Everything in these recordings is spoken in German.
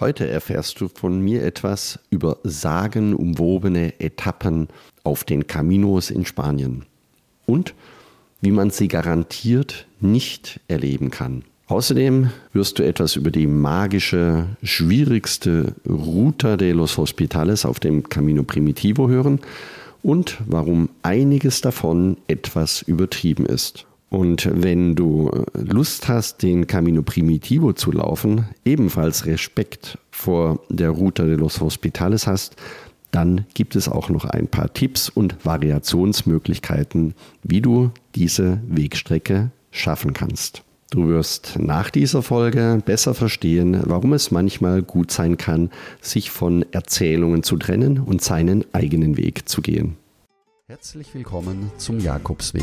Heute erfährst du von mir etwas über sagenumwobene Etappen auf den Caminos in Spanien und wie man sie garantiert nicht erleben kann. Außerdem wirst du etwas über die magische, schwierigste Ruta de los Hospitales auf dem Camino Primitivo hören und warum einiges davon etwas übertrieben ist. Und wenn du Lust hast, den Camino Primitivo zu laufen, ebenfalls Respekt vor der Ruta de los Hospitales hast, dann gibt es auch noch ein paar Tipps und Variationsmöglichkeiten, wie du diese Wegstrecke schaffen kannst. Du wirst nach dieser Folge besser verstehen, warum es manchmal gut sein kann, sich von Erzählungen zu trennen und seinen eigenen Weg zu gehen. Herzlich willkommen zum Jakobsweg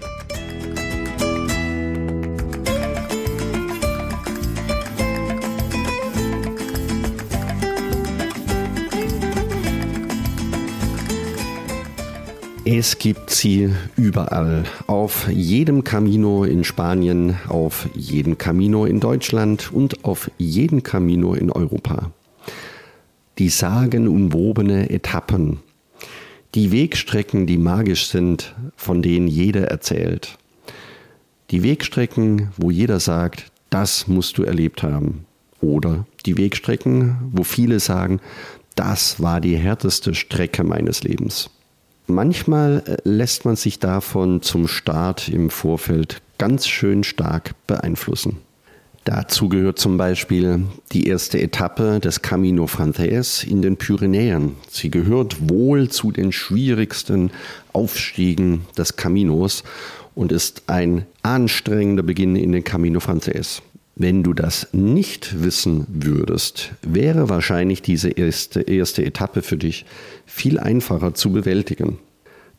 Es gibt sie überall. Auf jedem Camino in Spanien, auf jedem Camino in Deutschland und auf jedem Camino in Europa. Die sagenumwobene Etappen. Die Wegstrecken, die magisch sind, von denen jeder erzählt. Die Wegstrecken, wo jeder sagt, das musst du erlebt haben. Oder die Wegstrecken, wo viele sagen, das war die härteste Strecke meines Lebens. Manchmal äh, lässt man sich davon zum Start im Vorfeld ganz schön stark beeinflussen. Dazu gehört zum Beispiel die erste Etappe des Camino Frances in den Pyrenäen. Sie gehört wohl zu den schwierigsten Aufstiegen des Caminos und ist ein anstrengender Beginn in den Camino Frances. Wenn du das nicht wissen würdest, wäre wahrscheinlich diese erste, erste Etappe für dich viel einfacher zu bewältigen.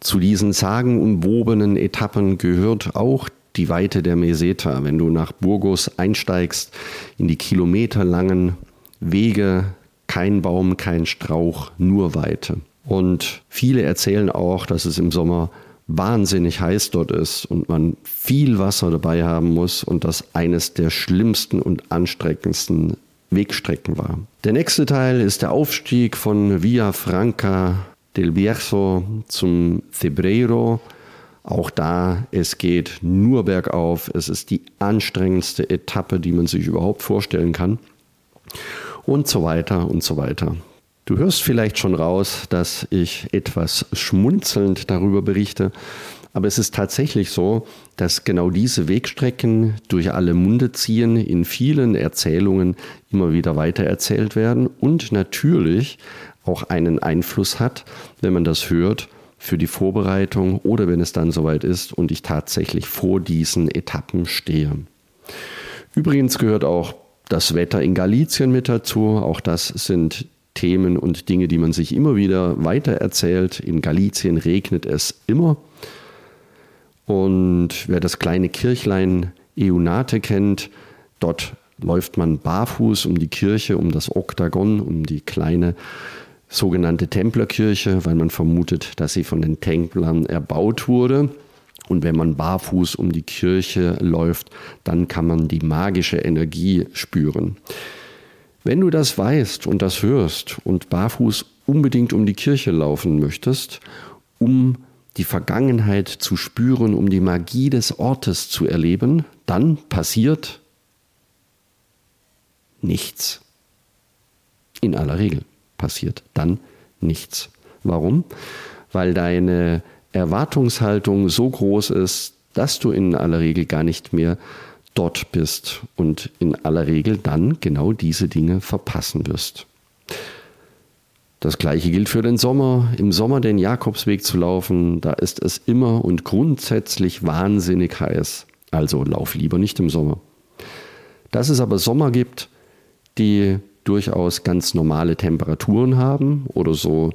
Zu diesen sagenumwobenen Etappen gehört auch die Weite der Meseta. Wenn du nach Burgos einsteigst, in die kilometerlangen Wege, kein Baum, kein Strauch, nur Weite. Und viele erzählen auch, dass es im Sommer wahnsinnig heiß dort ist und man viel Wasser dabei haben muss und das eines der schlimmsten und anstreckendsten Wegstrecken war. Der nächste Teil ist der Aufstieg von Via Franca del Bierzo zum Cebreiro. Auch da, es geht nur bergauf. Es ist die anstrengendste Etappe, die man sich überhaupt vorstellen kann. Und so weiter und so weiter. Du hörst vielleicht schon raus, dass ich etwas schmunzelnd darüber berichte, aber es ist tatsächlich so, dass genau diese Wegstrecken durch alle Munde ziehen, in vielen Erzählungen immer wieder weitererzählt werden und natürlich auch einen Einfluss hat, wenn man das hört, für die Vorbereitung oder wenn es dann soweit ist und ich tatsächlich vor diesen Etappen stehe. Übrigens gehört auch das Wetter in Galizien mit dazu. Auch das sind Themen und Dinge, die man sich immer wieder weiter erzählt. In Galizien regnet es immer. Und wer das kleine Kirchlein Eunate kennt, dort läuft man barfuß um die Kirche, um das Oktagon, um die kleine sogenannte Templerkirche, weil man vermutet, dass sie von den Templern erbaut wurde. Und wenn man barfuß um die Kirche läuft, dann kann man die magische Energie spüren. Wenn du das weißt und das hörst und barfuß unbedingt um die Kirche laufen möchtest, um die Vergangenheit zu spüren, um die Magie des Ortes zu erleben, dann passiert nichts. In aller Regel passiert dann nichts. Warum? Weil deine Erwartungshaltung so groß ist, dass du in aller Regel gar nicht mehr dort bist und in aller Regel dann genau diese Dinge verpassen wirst. Das gleiche gilt für den Sommer. Im Sommer den Jakobsweg zu laufen, da ist es immer und grundsätzlich wahnsinnig heiß. Also lauf lieber nicht im Sommer. Dass es aber Sommer gibt, die durchaus ganz normale Temperaturen haben oder so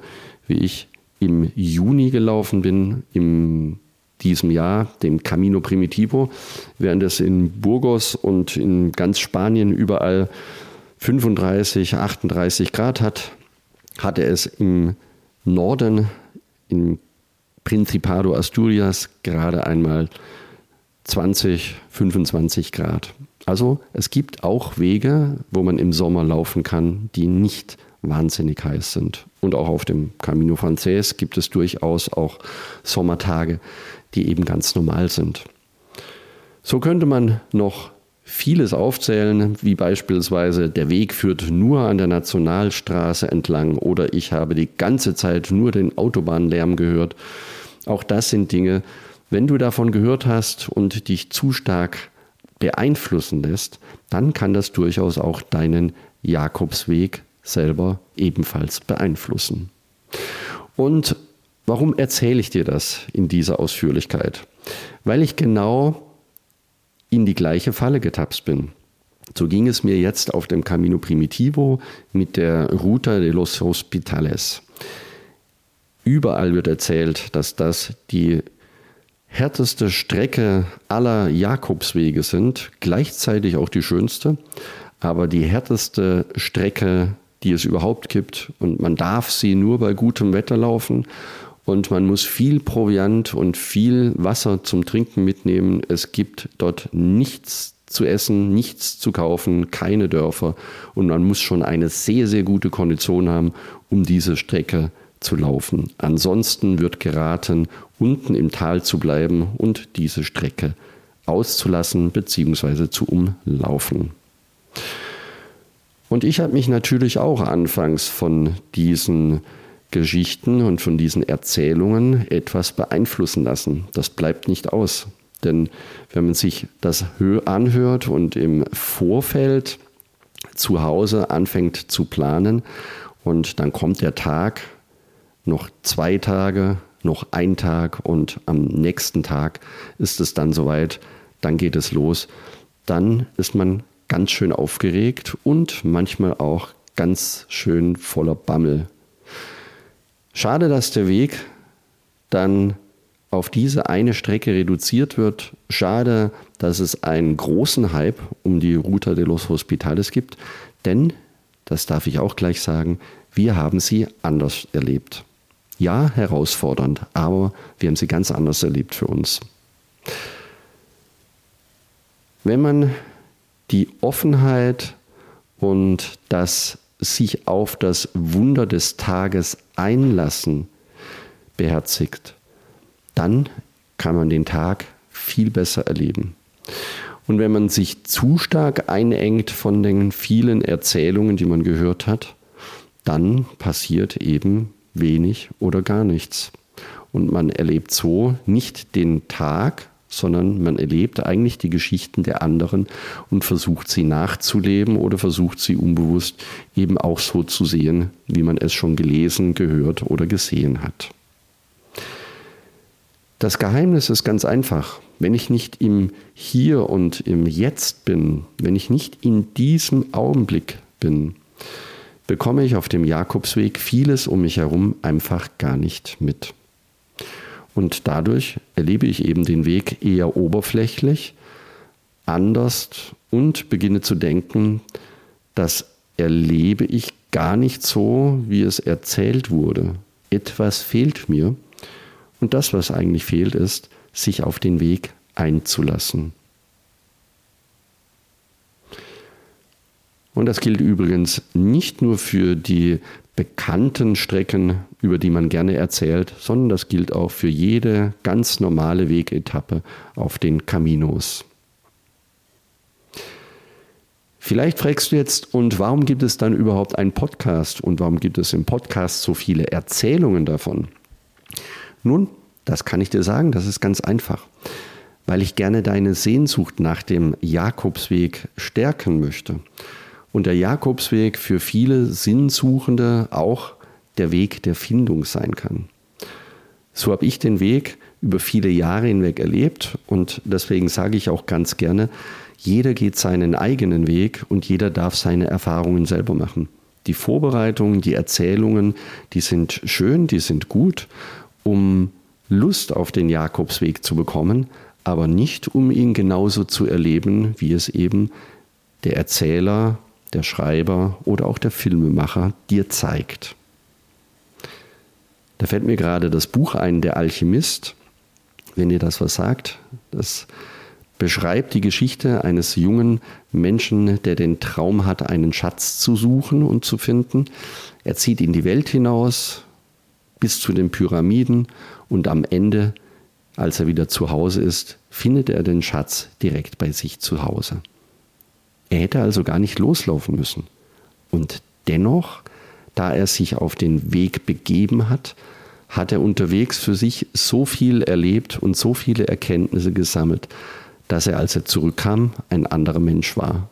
wie ich im Juni gelaufen bin, im diesem Jahr, dem Camino Primitivo, während es in Burgos und in ganz Spanien überall 35, 38 Grad hat, hatte es im Norden, im Principado Asturias, gerade einmal 20, 25 Grad. Also es gibt auch Wege, wo man im Sommer laufen kann, die nicht wahnsinnig heiß sind. Und auch auf dem Camino Frances gibt es durchaus auch Sommertage, die eben ganz normal sind. So könnte man noch vieles aufzählen, wie beispielsweise der Weg führt nur an der Nationalstraße entlang oder ich habe die ganze Zeit nur den Autobahnlärm gehört. Auch das sind Dinge, wenn du davon gehört hast und dich zu stark beeinflussen lässt, dann kann das durchaus auch deinen Jakobsweg selber ebenfalls beeinflussen. Und warum erzähle ich dir das in dieser Ausführlichkeit? Weil ich genau in die gleiche Falle getapst bin. So ging es mir jetzt auf dem Camino Primitivo mit der Ruta de los Hospitales. Überall wird erzählt, dass das die härteste Strecke aller Jakobswege sind, gleichzeitig auch die schönste, aber die härteste Strecke, die es überhaupt gibt. Und man darf sie nur bei gutem Wetter laufen und man muss viel Proviant und viel Wasser zum Trinken mitnehmen. Es gibt dort nichts zu essen, nichts zu kaufen, keine Dörfer und man muss schon eine sehr, sehr gute Kondition haben, um diese Strecke zu laufen. Ansonsten wird geraten, unten im Tal zu bleiben und diese Strecke auszulassen bzw. zu umlaufen. Und ich habe mich natürlich auch anfangs von diesen Geschichten und von diesen Erzählungen etwas beeinflussen lassen. Das bleibt nicht aus. Denn wenn man sich das anhört und im Vorfeld zu Hause anfängt zu planen und dann kommt der Tag, noch zwei Tage, noch ein Tag und am nächsten Tag ist es dann soweit, dann geht es los, dann ist man ganz schön aufgeregt und manchmal auch ganz schön voller Bammel Schade, dass der Weg dann auf diese eine Strecke reduziert wird. Schade, dass es einen großen Hype um die Ruta de los Hospitales gibt, denn, das darf ich auch gleich sagen, wir haben sie anders erlebt. Ja, herausfordernd, aber wir haben sie ganz anders erlebt für uns. Wenn man die Offenheit und das sich auf das Wunder des Tages einlassen beherzigt, dann kann man den Tag viel besser erleben. Und wenn man sich zu stark einengt von den vielen Erzählungen, die man gehört hat, dann passiert eben wenig oder gar nichts. Und man erlebt so nicht den Tag, sondern man erlebt eigentlich die Geschichten der anderen und versucht sie nachzuleben oder versucht sie unbewusst eben auch so zu sehen, wie man es schon gelesen, gehört oder gesehen hat. Das Geheimnis ist ganz einfach. Wenn ich nicht im Hier und im Jetzt bin, wenn ich nicht in diesem Augenblick bin, bekomme ich auf dem Jakobsweg vieles um mich herum einfach gar nicht mit. Und dadurch erlebe ich eben den Weg eher oberflächlich, anders und beginne zu denken, das erlebe ich gar nicht so, wie es erzählt wurde. Etwas fehlt mir. Und das, was eigentlich fehlt, ist, sich auf den Weg einzulassen. Und das gilt übrigens nicht nur für die bekannten Strecken, über die man gerne erzählt, sondern das gilt auch für jede ganz normale Wegetappe auf den Caminos. Vielleicht fragst du jetzt, und warum gibt es dann überhaupt einen Podcast und warum gibt es im Podcast so viele Erzählungen davon? Nun, das kann ich dir sagen, das ist ganz einfach, weil ich gerne deine Sehnsucht nach dem Jakobsweg stärken möchte und der Jakobsweg für viele Sinnsuchende auch der Weg der Findung sein kann. So habe ich den Weg über viele Jahre hinweg erlebt und deswegen sage ich auch ganz gerne, jeder geht seinen eigenen Weg und jeder darf seine Erfahrungen selber machen. Die Vorbereitungen, die Erzählungen, die sind schön, die sind gut, um Lust auf den Jakobsweg zu bekommen, aber nicht um ihn genauso zu erleben, wie es eben der Erzähler, der Schreiber oder auch der Filmemacher dir zeigt. Da fällt mir gerade das Buch ein, Der Alchemist, wenn ihr das was sagt. Das beschreibt die Geschichte eines jungen Menschen, der den Traum hat, einen Schatz zu suchen und zu finden. Er zieht in die Welt hinaus bis zu den Pyramiden und am Ende, als er wieder zu Hause ist, findet er den Schatz direkt bei sich zu Hause. Hätte also gar nicht loslaufen müssen. Und dennoch, da er sich auf den Weg begeben hat, hat er unterwegs für sich so viel erlebt und so viele Erkenntnisse gesammelt, dass er, als er zurückkam, ein anderer Mensch war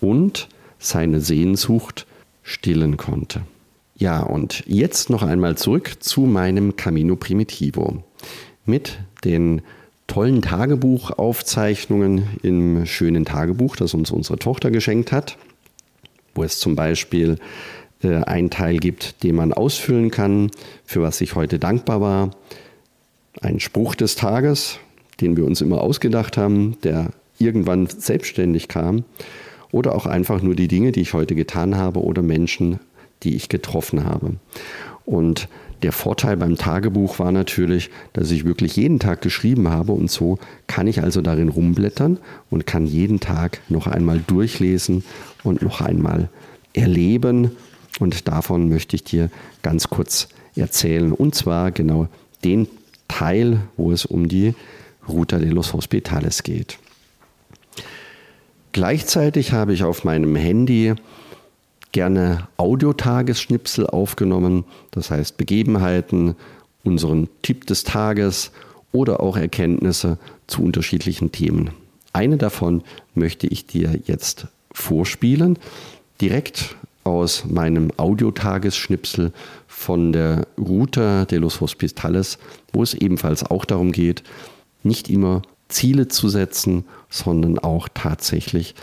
und seine Sehnsucht stillen konnte. Ja, und jetzt noch einmal zurück zu meinem Camino Primitivo mit den tollen Tagebuchaufzeichnungen im schönen Tagebuch, das uns unsere Tochter geschenkt hat, wo es zum Beispiel äh, einen Teil gibt, den man ausfüllen kann, für was ich heute dankbar war. Ein Spruch des Tages, den wir uns immer ausgedacht haben, der irgendwann selbstständig kam. Oder auch einfach nur die Dinge, die ich heute getan habe oder Menschen, die ich getroffen habe. Und der Vorteil beim Tagebuch war natürlich, dass ich wirklich jeden Tag geschrieben habe und so kann ich also darin rumblättern und kann jeden Tag noch einmal durchlesen und noch einmal erleben. Und davon möchte ich dir ganz kurz erzählen. Und zwar genau den Teil, wo es um die Ruta de los Hospitales geht. Gleichzeitig habe ich auf meinem Handy gerne Audiotagesschnipsel aufgenommen, das heißt Begebenheiten, unseren Tipp des Tages oder auch Erkenntnisse zu unterschiedlichen Themen. Eine davon möchte ich dir jetzt vorspielen, direkt aus meinem Audiotagesschnipsel von der Ruta de los Hospitales, wo es ebenfalls auch darum geht, nicht immer Ziele zu setzen, sondern auch tatsächlich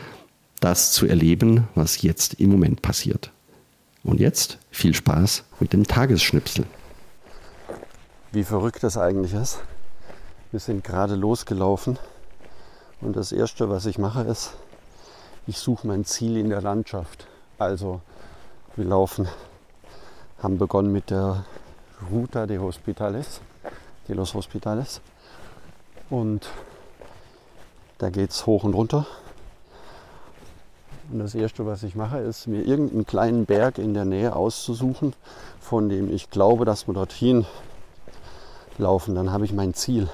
das zu erleben, was jetzt im Moment passiert. Und jetzt viel Spaß mit dem Tagesschnipsel. Wie verrückt das eigentlich ist. Wir sind gerade losgelaufen und das Erste, was ich mache, ist, ich suche mein Ziel in der Landschaft. Also wir laufen, haben begonnen mit der Ruta de Hospitales, de los Hospitales. Und da geht es hoch und runter und das Erste, was ich mache, ist mir irgendeinen kleinen Berg in der Nähe auszusuchen, von dem ich glaube, dass wir dorthin laufen. Dann habe ich mein Ziel.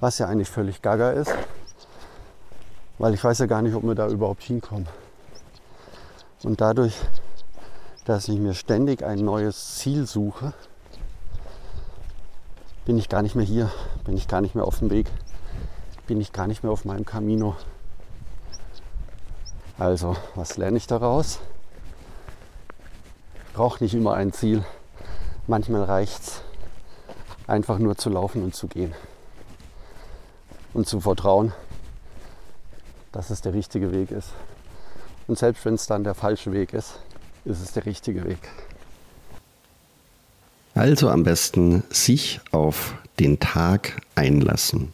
Was ja eigentlich völlig gaga ist, weil ich weiß ja gar nicht, ob wir da überhaupt hinkommen. Und dadurch, dass ich mir ständig ein neues Ziel suche, bin ich gar nicht mehr hier, bin ich gar nicht mehr auf dem Weg, bin ich gar nicht mehr auf meinem Camino. Also, was lerne ich daraus? Ich brauche nicht immer ein Ziel. Manchmal reicht es, einfach nur zu laufen und zu gehen. Und zu vertrauen, dass es der richtige Weg ist. Und selbst wenn es dann der falsche Weg ist, ist es der richtige Weg. Also am besten sich auf den Tag einlassen.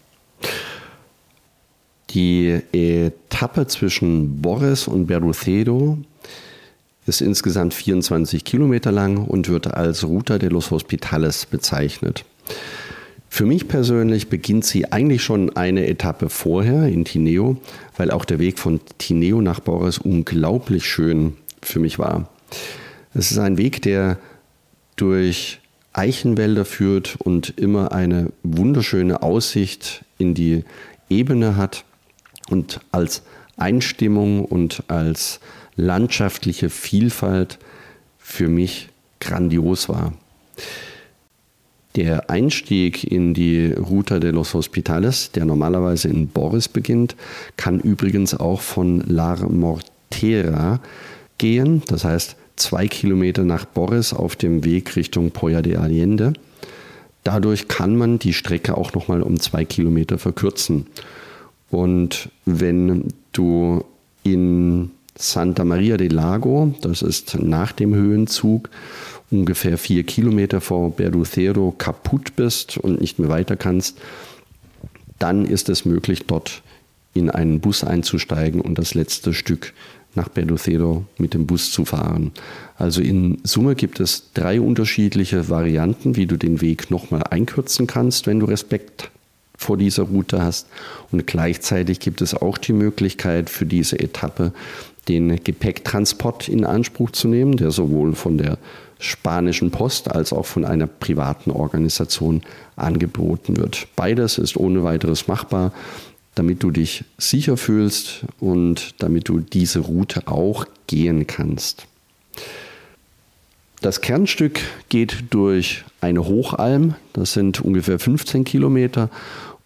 Die Etappe zwischen Boris und Berrucedo ist insgesamt 24 Kilometer lang und wird als Ruta de los Hospitales bezeichnet. Für mich persönlich beginnt sie eigentlich schon eine Etappe vorher in Tineo, weil auch der Weg von Tineo nach Boris unglaublich schön für mich war. Es ist ein Weg, der durch Eichenwälder führt und immer eine wunderschöne Aussicht in die Ebene hat und als Einstimmung und als landschaftliche Vielfalt für mich grandios war. Der Einstieg in die Ruta de los Hospitales, der normalerweise in Boris beginnt, kann übrigens auch von La Mortera gehen, das heißt zwei Kilometer nach Boris auf dem Weg Richtung Poya de Allende. Dadurch kann man die Strecke auch nochmal um zwei Kilometer verkürzen. Und wenn du in Santa Maria del Lago, das ist nach dem Höhenzug, ungefähr vier Kilometer vor Berducero kaputt bist und nicht mehr weiter kannst, dann ist es möglich, dort in einen Bus einzusteigen und das letzte Stück nach Berducero mit dem Bus zu fahren. Also in Summe gibt es drei unterschiedliche Varianten, wie du den Weg nochmal einkürzen kannst, wenn du Respekt vor dieser Route hast. Und gleichzeitig gibt es auch die Möglichkeit für diese Etappe den Gepäcktransport in Anspruch zu nehmen, der sowohl von der spanischen Post als auch von einer privaten Organisation angeboten wird. Beides ist ohne weiteres machbar, damit du dich sicher fühlst und damit du diese Route auch gehen kannst. Das Kernstück geht durch eine Hochalm, das sind ungefähr 15 Kilometer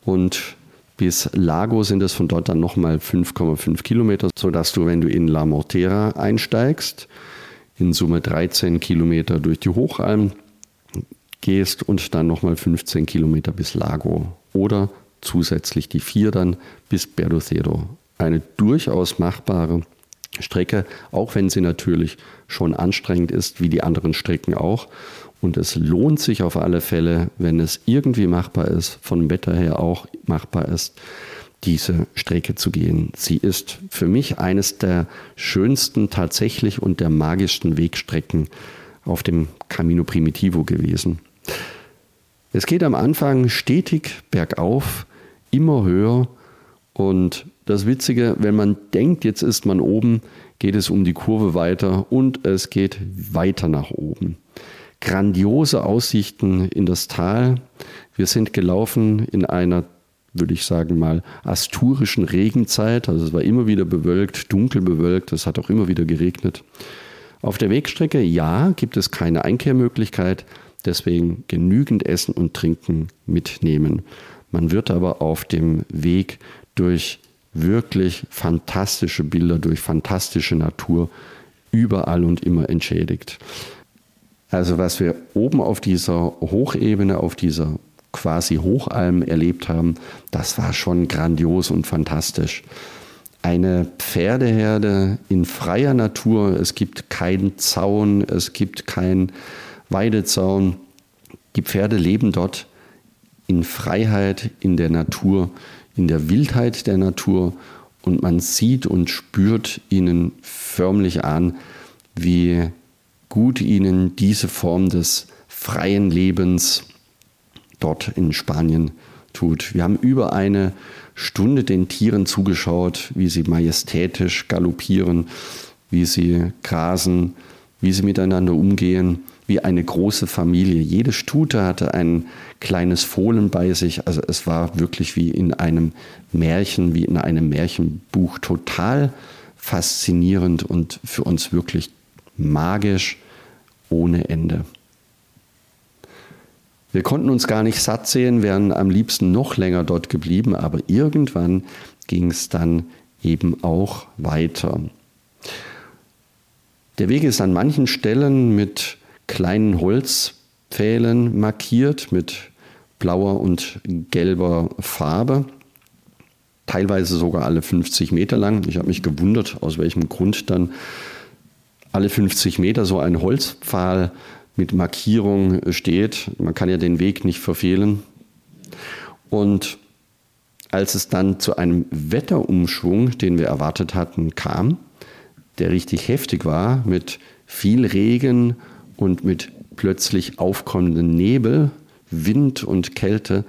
und bis Lago sind es von dort dann nochmal 5,5 Kilometer, sodass du, wenn du in La Mortera einsteigst, in Summe 13 Kilometer durch die Hochalm gehst und dann nochmal 15 Kilometer bis Lago oder zusätzlich die vier dann bis Berducero. Eine durchaus machbare Strecke, auch wenn sie natürlich schon anstrengend ist, wie die anderen Strecken auch. Und es lohnt sich auf alle Fälle, wenn es irgendwie machbar ist, vom Wetter her auch machbar ist, diese Strecke zu gehen. Sie ist für mich eines der schönsten tatsächlich und der magischsten Wegstrecken auf dem Camino Primitivo gewesen. Es geht am Anfang stetig bergauf, immer höher und das Witzige, wenn man denkt, jetzt ist man oben, geht es um die Kurve weiter und es geht weiter nach oben. Grandiose Aussichten in das Tal. Wir sind gelaufen in einer, würde ich sagen mal, asturischen Regenzeit. Also es war immer wieder bewölkt, dunkel bewölkt. Es hat auch immer wieder geregnet. Auf der Wegstrecke, ja, gibt es keine Einkehrmöglichkeit. Deswegen genügend Essen und Trinken mitnehmen. Man wird aber auf dem Weg durch wirklich fantastische Bilder, durch fantastische Natur überall und immer entschädigt. Also was wir oben auf dieser Hochebene, auf dieser quasi Hochalm erlebt haben, das war schon grandios und fantastisch. Eine Pferdeherde in freier Natur, es gibt keinen Zaun, es gibt keinen Weidezaun. Die Pferde leben dort in Freiheit, in der Natur, in der Wildheit der Natur und man sieht und spürt ihnen förmlich an, wie gut ihnen diese Form des freien Lebens dort in Spanien tut. Wir haben über eine Stunde den Tieren zugeschaut, wie sie majestätisch galoppieren, wie sie grasen, wie sie miteinander umgehen, wie eine große Familie. Jede Stute hatte ein kleines Fohlen bei sich. Also es war wirklich wie in einem Märchen, wie in einem Märchenbuch total faszinierend und für uns wirklich magisch ohne Ende. Wir konnten uns gar nicht satt sehen, wären am liebsten noch länger dort geblieben, aber irgendwann ging es dann eben auch weiter. Der Weg ist an manchen Stellen mit kleinen Holzpfählen markiert, mit blauer und gelber Farbe, teilweise sogar alle 50 Meter lang. Ich habe mich gewundert, aus welchem Grund dann alle 50 Meter so ein Holzpfahl mit Markierung steht. Man kann ja den Weg nicht verfehlen. Und als es dann zu einem Wetterumschwung, den wir erwartet hatten, kam, der richtig heftig war, mit viel Regen und mit plötzlich aufkommenden Nebel, Wind und Kälte,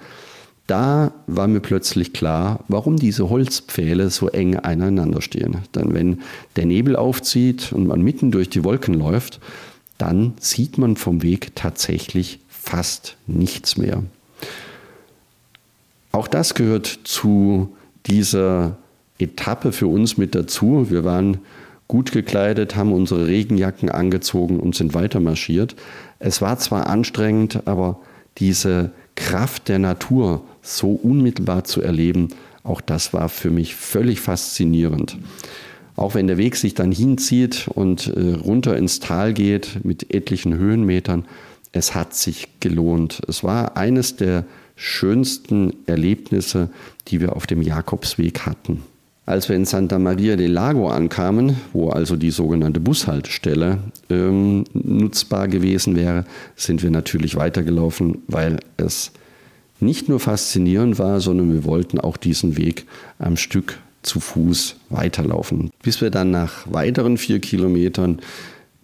da war mir plötzlich klar, warum diese Holzpfähle so eng aneinander stehen. Denn wenn der Nebel aufzieht und man mitten durch die Wolken läuft, dann sieht man vom Weg tatsächlich fast nichts mehr. Auch das gehört zu dieser Etappe für uns mit dazu. Wir waren gut gekleidet, haben unsere Regenjacken angezogen und sind weiter marschiert. Es war zwar anstrengend, aber diese Kraft der Natur so unmittelbar zu erleben, auch das war für mich völlig faszinierend. Auch wenn der Weg sich dann hinzieht und äh, runter ins Tal geht mit etlichen Höhenmetern, es hat sich gelohnt. Es war eines der schönsten Erlebnisse, die wir auf dem Jakobsweg hatten. Als wir in Santa Maria del Lago ankamen, wo also die sogenannte Bushaltestelle ähm, nutzbar gewesen wäre, sind wir natürlich weitergelaufen, weil es nicht nur faszinierend war, sondern wir wollten auch diesen Weg am Stück zu Fuß weiterlaufen. Bis wir dann nach weiteren vier Kilometern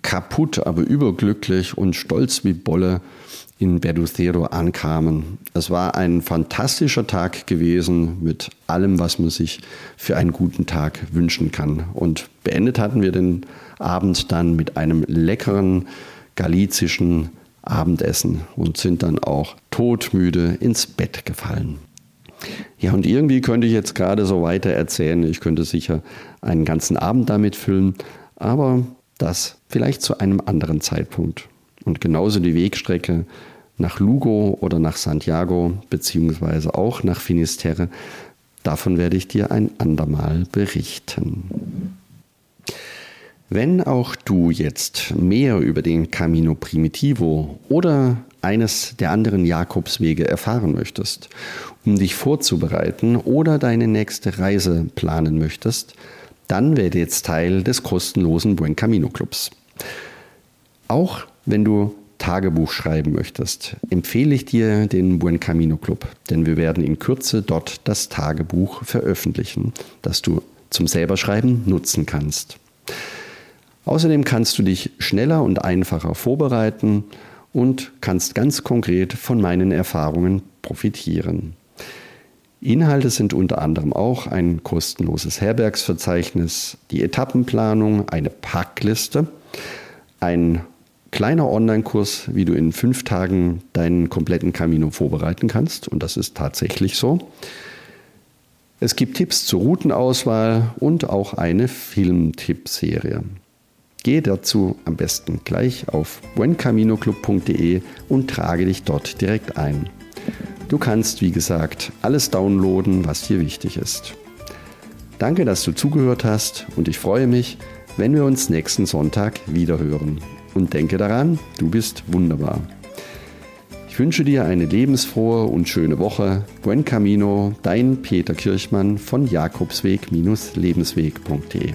kaputt, aber überglücklich und stolz wie Bolle in Berducero ankamen. Es war ein fantastischer Tag gewesen mit allem, was man sich für einen guten Tag wünschen kann. Und beendet hatten wir den Abend dann mit einem leckeren galizischen Abendessen und sind dann auch todmüde ins Bett gefallen. Ja, und irgendwie könnte ich jetzt gerade so weiter erzählen. Ich könnte sicher einen ganzen Abend damit füllen, aber das vielleicht zu einem anderen Zeitpunkt. Und genauso die Wegstrecke nach Lugo oder nach Santiago, beziehungsweise auch nach Finisterre, davon werde ich dir ein andermal berichten. Wenn auch du jetzt mehr über den Camino Primitivo oder eines der anderen Jakobswege erfahren möchtest, um dich vorzubereiten oder deine nächste Reise planen möchtest, dann werde jetzt Teil des kostenlosen Buen Camino Clubs. Auch wenn du Tagebuch schreiben möchtest, empfehle ich dir den Buen Camino Club, denn wir werden in Kürze dort das Tagebuch veröffentlichen, das du zum selberschreiben nutzen kannst. Außerdem kannst du dich schneller und einfacher vorbereiten und kannst ganz konkret von meinen Erfahrungen profitieren. Inhalte sind unter anderem auch ein kostenloses Herbergsverzeichnis, die Etappenplanung, eine Packliste, ein kleiner Online-Kurs, wie du in fünf Tagen deinen kompletten Camino vorbereiten kannst. Und das ist tatsächlich so. Es gibt Tipps zur Routenauswahl und auch eine Filmtippserie. Gehe dazu am besten gleich auf buencaminoclub.de und trage dich dort direkt ein. Du kannst, wie gesagt, alles downloaden, was dir wichtig ist. Danke, dass du zugehört hast und ich freue mich, wenn wir uns nächsten Sonntag wiederhören. Und denke daran, du bist wunderbar. Ich wünsche dir eine lebensfrohe und schöne Woche. Buen Camino, dein Peter Kirchmann von Jakobsweg-lebensweg.de.